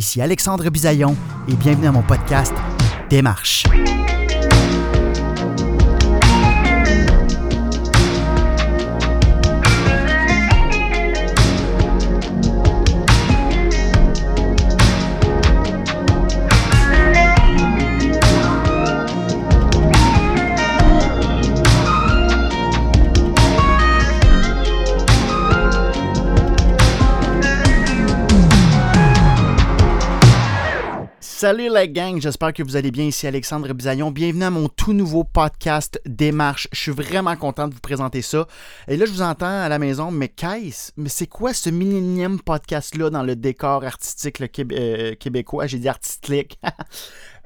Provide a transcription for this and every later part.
Ici Alexandre Bisaillon et bienvenue à mon podcast Démarche. Salut la gang, j'espère que vous allez bien. Ici Alexandre Bisaillon. Bienvenue à mon tout nouveau podcast Démarche. Je suis vraiment content de vous présenter ça. Et là, je vous entends à la maison, mais qu'est-ce Mais c'est quoi ce millième podcast-là dans le décor artistique euh, québécois? J'ai dit artistique.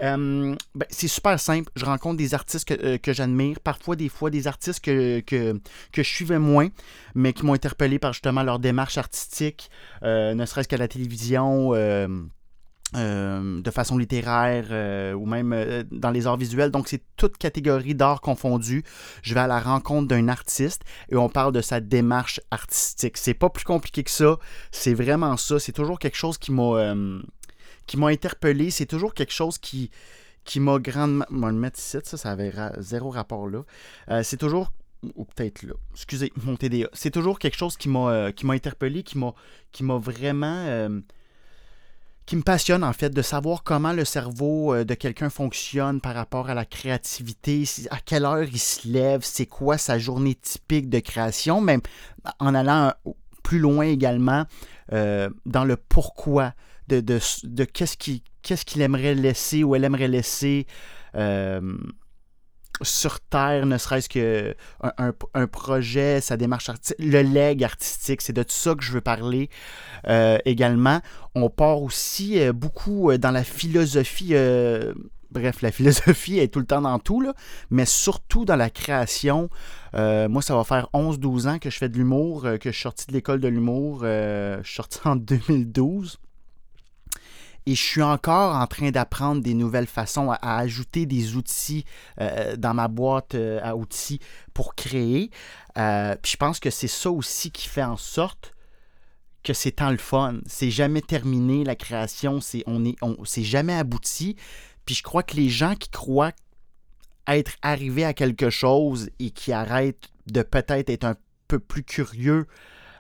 Euh, ben, c'est super simple. Je rencontre des artistes que, euh, j'admire, parfois des fois des artistes que, que, je suivais moins, mais qui m'ont interpellé par justement leur démarche artistique, ne serait-ce qu'à la télévision. Euh, de façon littéraire euh, ou même euh, dans les arts visuels. Donc, c'est toute catégorie d'art confondue. Je vais à la rencontre d'un artiste et on parle de sa démarche artistique. C'est pas plus compliqué que ça. C'est vraiment ça. C'est toujours quelque chose qui m'a qui m'a interpellé. C'est toujours quelque chose qui qui m'a grandement. Moi, le mettre ici, ça, ça avait zéro rapport là. c'est toujours ou peut-être là. Excusez mon TDA. C'est toujours quelque chose qui m'a qui m'a interpellé, qui m'a qui m'a vraiment qui me passionne en fait, de savoir comment le cerveau euh, de quelqu'un fonctionne par rapport à la créativité, à quelle heure il se lève, c'est quoi sa journée typique de création, même en allant plus loin également euh, dans le pourquoi de, qu'est-ce qu'il aimerait laisser ou elle aimerait laisser. Euh, sur Terre, ne serait-ce que un, projet, sa démarche artistique, le leg artistique, c'est de tout ça que je veux parler euh, également. On part aussi euh, beaucoup euh, dans la philosophie. bref, la philosophie est tout le temps dans tout, là, mais surtout dans la création. moi, ça va faire 11-12 ans que je fais de l'humour, que je suis sorti de l'école de l'humour. je suis sorti en 2012 et je suis encore en train d'apprendre des nouvelles façons à, ajouter des outils euh, dans ma boîte euh, à outils pour créer. Euh, puis je pense que c'est ça aussi qui fait en sorte que c'est tant le fun. C'est jamais terminé la création, c'est on est c'est jamais abouti. Puis je crois que les gens qui croient être arrivés à quelque chose et qui arrêtent de peut-être être un peu plus curieux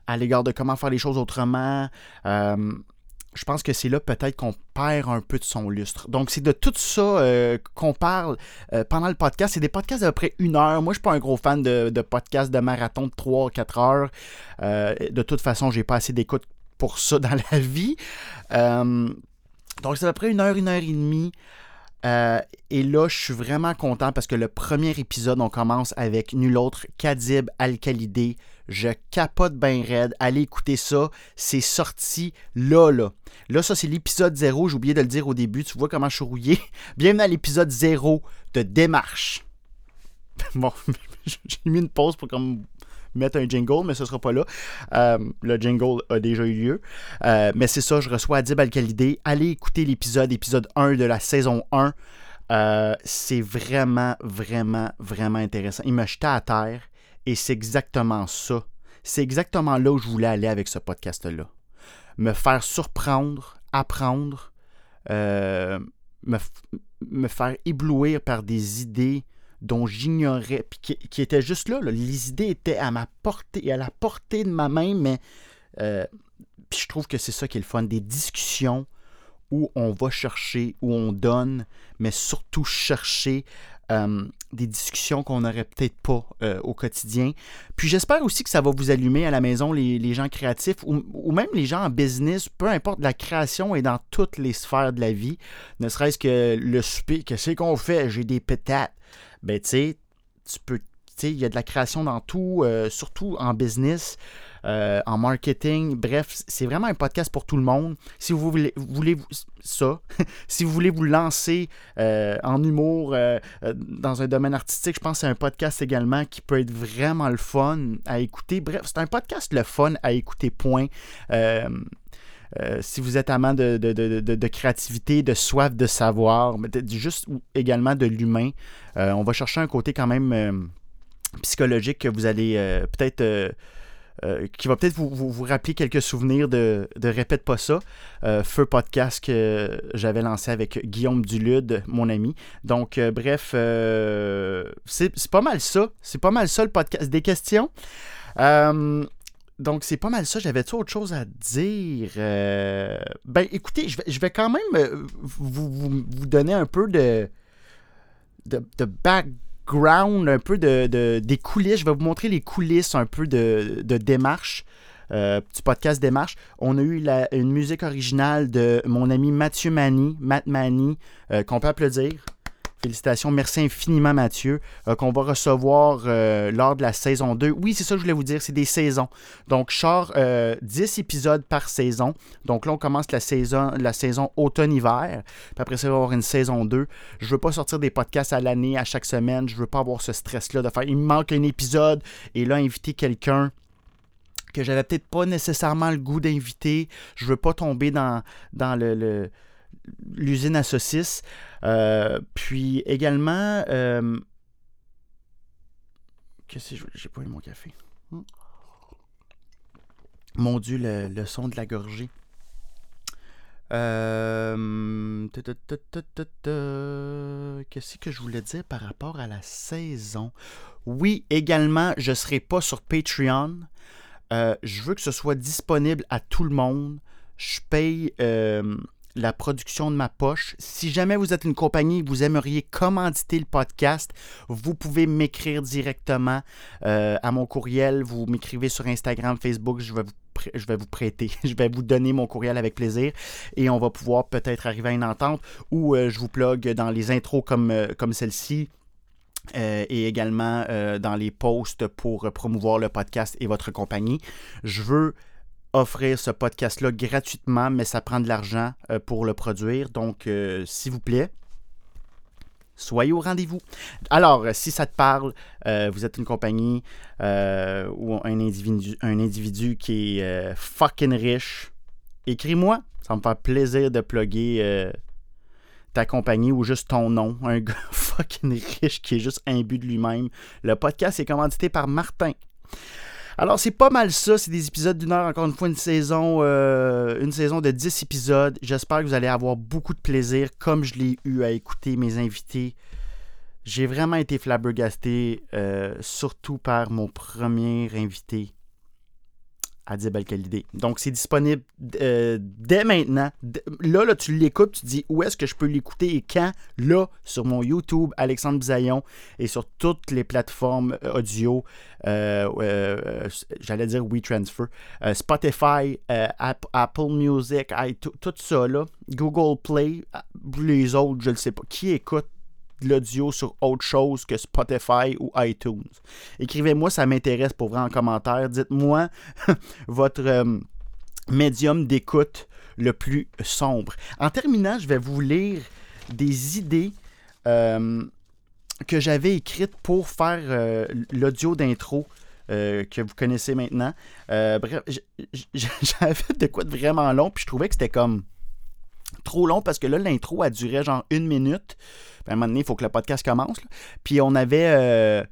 à l'égard de comment faire les choses autrement, je pense que c'est là peut-être qu'on perd un peu de son lustre. Donc, c'est de tout ça euh, qu'on parle euh, pendant le podcast. C'est des podcasts d'à peu près une heure. Moi, je suis pas un gros fan de, podcasts de marathon de 3 4 heures. Euh, de toute façon, j'ai pas assez d'écoute pour ça dans la vie. donc, c'est à peu près une heure, une heure et demie. Et là, je suis vraiment content parce que le premier épisode, on commence avec nul autre qu'Adib Al-Khalidé, je capote bien raide. Allez écouter ça. C'est sorti là, là. Là, ça, c'est l'épisode 0. J'ai oublié de le dire au début. Tu vois comment je suis rouillé? Bienvenue à l'épisode 0 de Démarche. Bon, j'ai mis une pause pour comme mettre un jingle, mais ce sera pas là. Euh, le jingle a déjà eu lieu. Euh, mais c'est ça, je reçois Adib al Allez écouter l'épisode, épisode 1 de la saison 1. Euh, c'est vraiment, vraiment, vraiment intéressant. Il m'a jeté à terre. Et c'est exactement ça. C'est exactement là où je voulais aller avec ce podcast-là. Me faire surprendre, apprendre, me, faire éblouir par des idées dont j'ignorais, puis qui, étaient juste là, Les idées étaient à ma portée, à la portée de ma main, mais euh, puis je trouve que c'est ça qui est le fun. Des discussions où on va chercher, où on donne, mais surtout chercher euh, des discussions qu'on n'aurait peut-être pas euh, au quotidien. Puis j'espère aussi que ça va vous allumer à la maison, les, gens créatifs ou, même les gens en business, peu importe, la création est dans toutes les sphères de la vie. Ne serait-ce que le souper, qu'est-ce qu'on fait? J'ai des pétates. Ben tu sais, tu peux il y a de la création dans tout, euh, surtout en business, euh, en marketing. Bref, c'est vraiment un podcast pour tout le monde. Si vous voulez, voulez ça, si vous voulez vous lancer euh, en humour dans un domaine artistique, je pense que c'est un podcast également qui peut être vraiment le fun à écouter. Bref, c'est un podcast le fun à écouter, point. Si vous êtes amant de, de, créativité, de soif de savoir, mais juste également de l'humain, on va chercher un côté quand même psychologique que vous allez euh, peut-être euh, euh, qui va peut-être vous, vous, rappeler quelques souvenirs de, de Répète pas ça, euh, feu podcast que j'avais lancé avec Guillaume Dulude, mon ami. Donc, euh, bref, c'est pas mal ça. C'est pas mal ça le podcast des questions. Donc, c'est pas mal ça. J'avais-tu autre chose à dire? ben, écoutez, je vais, je vais quand même vous, vous, vous, donner un peu de, de, de back ground, un peu de, des coulisses. Je vais vous montrer les coulisses un peu de, démarche. Euh, du podcast Démarche. On a eu une musique originale de mon ami Mathieu Mani, Matt Mani, euh, qu'on peut applaudir. Félicitations, merci infiniment Mathieu, euh, qu'on va recevoir euh, lors de la saison 2. Oui, c'est ça que je voulais vous dire, c'est des saisons. Donc, char 10 euh, épisodes par saison. Donc là, on commence la saison, la saison automne-hiver. Puis après ça, il va avoir une saison 2. Je veux pas sortir des podcasts à l'année, à chaque semaine. Je veux pas avoir ce stress-là de faire, il me manque un épisode et là, inviter quelqu'un que j'avais peut-être pas nécessairement le goût d'inviter. Je veux pas tomber dans le l'usine à saucisses. Euh, puis également. Euh, qu'est-ce que j'ai pas eu mon café? Hmm. Mon Dieu, le, son de la gorgée. Euh, qu'est-ce que je voulais dire par rapport à la saison? Oui, également, je ne serai pas sur Patreon. je veux que ce soit disponible à tout le monde. Je paye la production de ma poche. Si jamais vous êtes une compagnie et vous aimeriez commanditer le podcast, vous pouvez m'écrire directement euh, à mon courriel. Vous m'écrivez sur Instagram, Facebook, je vais vous prêter, je vais vous donner mon courriel avec plaisir et on va pouvoir peut-être arriver à une entente ou euh, je vous plug dans les intros comme, euh, comme celle-ci. et également dans les posts pour promouvoir le podcast et votre compagnie. Je veux offrir ce podcast-là gratuitement, mais ça prend de l'argent euh, pour le produire. Donc, euh, s'il vous plaît, soyez au rendez-vous. Alors, si ça te parle, euh, vous êtes une compagnie ou un individu, un individu qui est fucking riche, écris-moi. Ça me fait plaisir de plugger ta compagnie ou juste ton nom. Un gars fucking riche qui est juste imbu de lui-même. Le podcast est commandité par Martin. Alors, c'est pas mal ça. C'est des épisodes d'une heure, encore une fois, une saison, euh, une saison de 10 épisodes. J'espère que vous allez avoir beaucoup de plaisir, comme je l'ai eu à écouter mes invités. J'ai vraiment été flabbergasté, euh, surtout par mon premier invité, Adib Donc, c'est disponible euh, dès maintenant. Là, là, tu l'écoutes, tu dis où est-ce que je peux l'écouter et quand? Là, sur mon YouTube, Alexandre Bisaillon, et sur toutes les plateformes euh, audio, euh, j'allais dire WeTransfer, Spotify, Apple Music, tout ça, là, Google Play, les autres, je ne sais pas. Qui écoute l'audio sur autre chose que Spotify ou iTunes. Écrivez-moi, ça m'intéresse pour vrai en commentaire. Dites-moi votre euh, médium d'écoute le plus sombre. En terminant, je vais vous lire des idées euh, que j'avais écrites pour faire euh, l'audio d'intro. que vous connaissez maintenant. bref, j'avais de quoi de vraiment long, puis je trouvais que c'était comme trop long parce que là, l'intro a duré genre une minute. à un moment donné, il faut que le podcast commence. Puis on avait. Euh,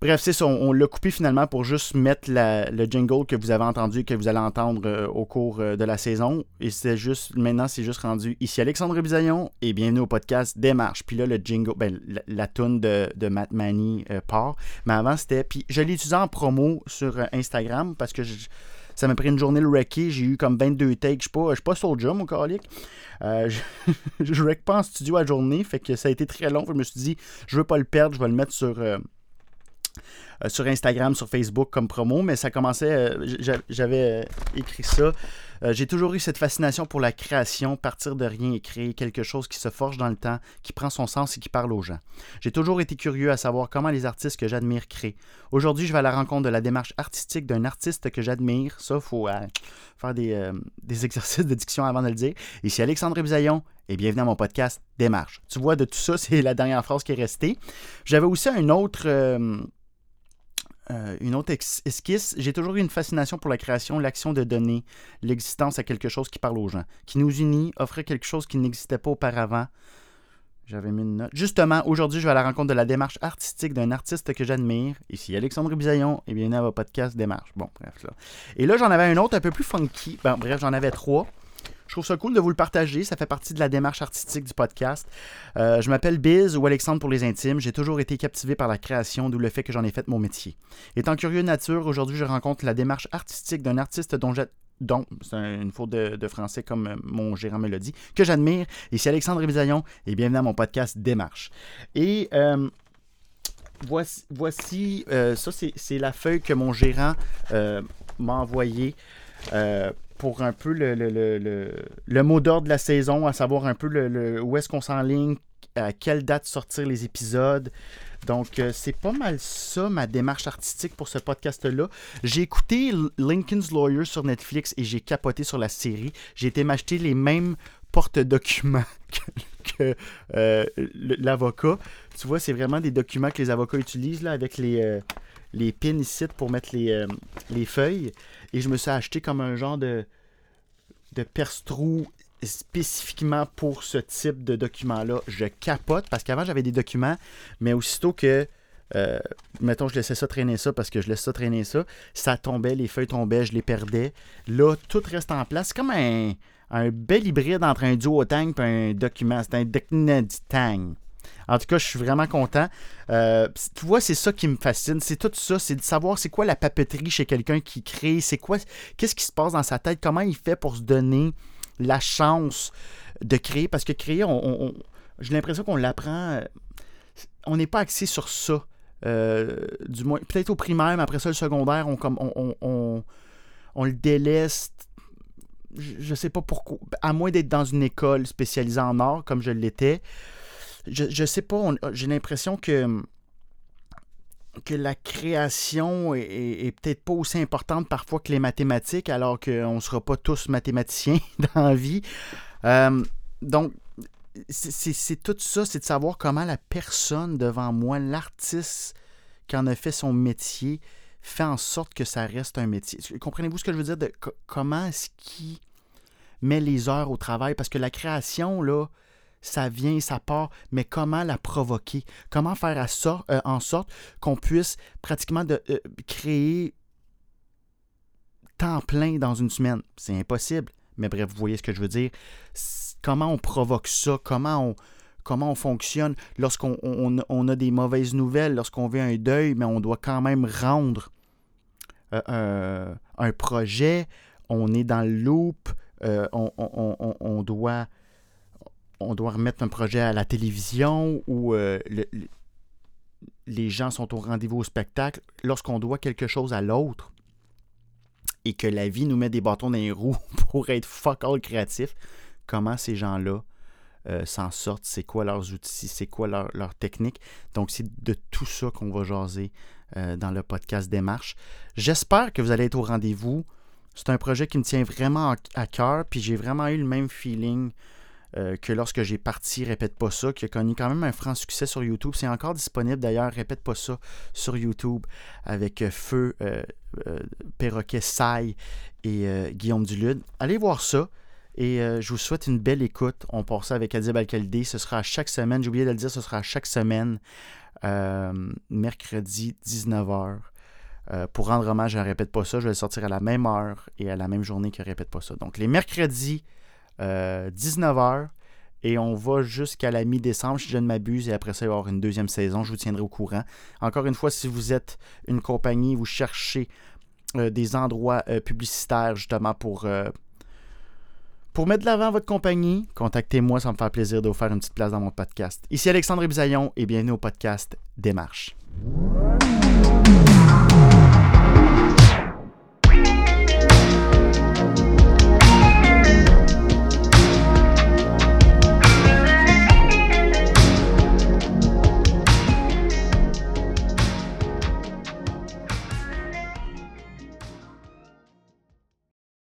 bref, c'est on, l'a coupé finalement pour juste mettre le jingle que vous avez entendu, que vous allez entendre euh, au cours euh, de la saison. Et c'est juste, maintenant, c'est juste rendu ici Alexandre Bisaillon et bienvenue au podcast Démarche. Puis là, le jingle, ben, la, la de, de Matt Manny part. Mais avant, c'était. Puis je l'ai utilisé en promo sur Instagram parce que je ça m'a pris une journée le wrecker. J'ai eu comme 22 takes. Je suis pas, suis pas soldier, mon. Euh, je, je wreck pas en studio à journée. Fait que ça a été très long. Je me suis dit, je veux pas le perdre. Je vais le mettre sur. Euh, sur Instagram, sur Facebook comme promo, mais ça commençait, euh, j'avais écrit ça. J'ai toujours eu cette fascination pour la création, partir de rien et créer quelque chose qui se forge dans le temps, qui prend son sens et qui parle aux gens. J'ai toujours été curieux à savoir comment les artistes que j'admire créent. Aujourd'hui, je vais à la rencontre de la démarche artistique d'un artiste que j'admire. Ça, il faut faire des, des, exercices de diction avant de le dire. Ici Alexandre Bisaillon et bienvenue à mon podcast Démarche. Tu vois, de tout ça, c'est la dernière phrase qui est restée. J'avais aussi un autre, euh, une autre esquisse, j'ai toujours eu une fascination pour la création, l'action de donner l'existence à quelque chose qui parle aux gens, qui nous unit, offrait quelque chose qui n'existait pas auparavant. J'avais mis une note. Justement, aujourd'hui, je vais à la rencontre de la démarche artistique d'un artiste que j'admire. Ici, Alexandre Bisaillon, et bienvenue à votre podcast Démarche. Bon, bref, là. Et là, j'en avais un autre un peu plus funky. Bref, j'en avais trois. Je trouve ça cool de vous le partager. Ça fait partie de la démarche artistique du podcast. Euh, je m'appelle Biz ou Alexandre pour les intimes. J'ai toujours été captivé par la création, d'où le fait que j'en ai fait mon métier. Étant curieux de nature, aujourd'hui, je rencontre la démarche artistique d'un artiste dont j'ai c'est une faute de, français comme euh, mon gérant me l'a dit, que j'admire. Ici Alexandre Bisaillon et bienvenue à mon podcast Démarche. Et euh, voici, ça c'est la feuille que mon gérant m'a envoyée pour un peu le, le, mot d'ordre de la saison, à savoir un peu où est-ce qu'on s'enligne, à quelle date sortir les épisodes. Donc, euh, c'est pas mal ça, ma démarche artistique pour ce podcast-là. J'ai écouté Lincoln's Lawyer sur Netflix et j'ai capoté sur la série. J'ai été m'acheter les mêmes porte-documents que, euh, l'avocat. Tu vois, c'est vraiment des documents que les avocats utilisent là, avec les, euh, les pins ici pour mettre les, les feuilles. Et je me suis acheté comme un genre de, de perce-trou spécifiquement pour ce type de document-là. Je capote parce qu'avant, j'avais des documents, mais aussitôt que, euh, mettons, je laissais ça traîner ça parce que je laisse ça traîner ça, ça tombait, les feuilles tombaient, je les perdais. Là, tout reste en place. C'est comme un, bel hybride entre un duotang et un document. C'est un tang. En tout cas, je suis vraiment content. Euh, tu vois, c'est ça qui me fascine. C'est tout ça. C'est de savoir c'est quoi la papeterie chez quelqu'un qui crée. C'est quoi, qu'est-ce qui se passe dans sa tête? Comment il fait pour se donner la chance de créer? Parce que créer, on, j'ai l'impression qu'on l'apprend. Euh, on n'est pas axé sur ça. Euh, du moins, peut-être au primaire, mais après ça, le secondaire, on, comme, on, on, le délaisse. Je ne sais pas pourquoi. À moins d'être dans une école spécialisée en art, comme je l'étais. Je, ne sais pas. J'ai l'impression que que la création est, peut-être pas aussi importante parfois que les mathématiques, alors qu'on ne sera pas tous mathématiciens dans la vie. Euh, donc, c'est tout ça, c'est de savoir comment la personne devant moi, l'artiste qui en a fait son métier, fait en sorte que ça reste un métier. Comprenez-vous ce que je veux dire de comment est-ce qu'il met les heures au travail? Parce que la création, là, ça vient, ça part, mais comment la provoquer? Comment faire euh, en sorte qu'on puisse pratiquement euh, créer temps plein dans une semaine? C'est impossible. Mais bref, vous voyez ce que je veux dire. Comment on provoque ça? Comment on, comment on fonctionne lorsqu'on on, a des mauvaises nouvelles, lorsqu'on vit un deuil, mais on doit quand même rendre euh, un, projet? On est dans le loop. on, doit on doit remettre un projet à la télévision ou euh, les gens sont au rendez-vous au spectacle, lorsqu'on doit quelque chose à l'autre et que la vie nous met des bâtons dans les roues pour être fuck all créatif, comment ces gens-là euh, s'en sortent, c'est quoi leurs outils, c'est quoi leur, technique? Donc, c'est de tout ça qu'on va jaser euh, dans le podcast Démarche. J'espère que vous allez être au rendez-vous. C'est un projet qui me tient vraiment à cœur, puis j'ai vraiment eu le même feeling euh, que lorsque j'ai parti Répète pas ça, qui a connu quand même un franc succès sur YouTube. C'est encore disponible d'ailleurs, Répète pas ça sur YouTube avec euh, Feu, euh, Perroquet Saille et Guillaume Dulude. Allez voir ça. Et je vous souhaite une belle écoute. On part ça avec Adib Alcaldé. Ce sera à chaque semaine. J'ai oublié de le dire, ce sera à chaque semaine, mercredi 19h. pour rendre hommage à Répète pas ça, je vais le sortir à la même heure et à la même journée que Répète pas ça. Donc les mercredis 19h. Euh, et on va jusqu'à la mi-décembre, si je ne m'abuse, et après ça, il y avoir une deuxième saison. Je vous tiendrai au courant. Encore une fois, si vous êtes une compagnie, vous cherchez euh, des endroits euh, publicitaires justement pour, pour mettre de l'avant votre compagnie, contactez-moi, ça me fait plaisir de vous faire une petite place dans mon podcast. Ici Alexandre Bisaillon et bienvenue au podcast Démarche.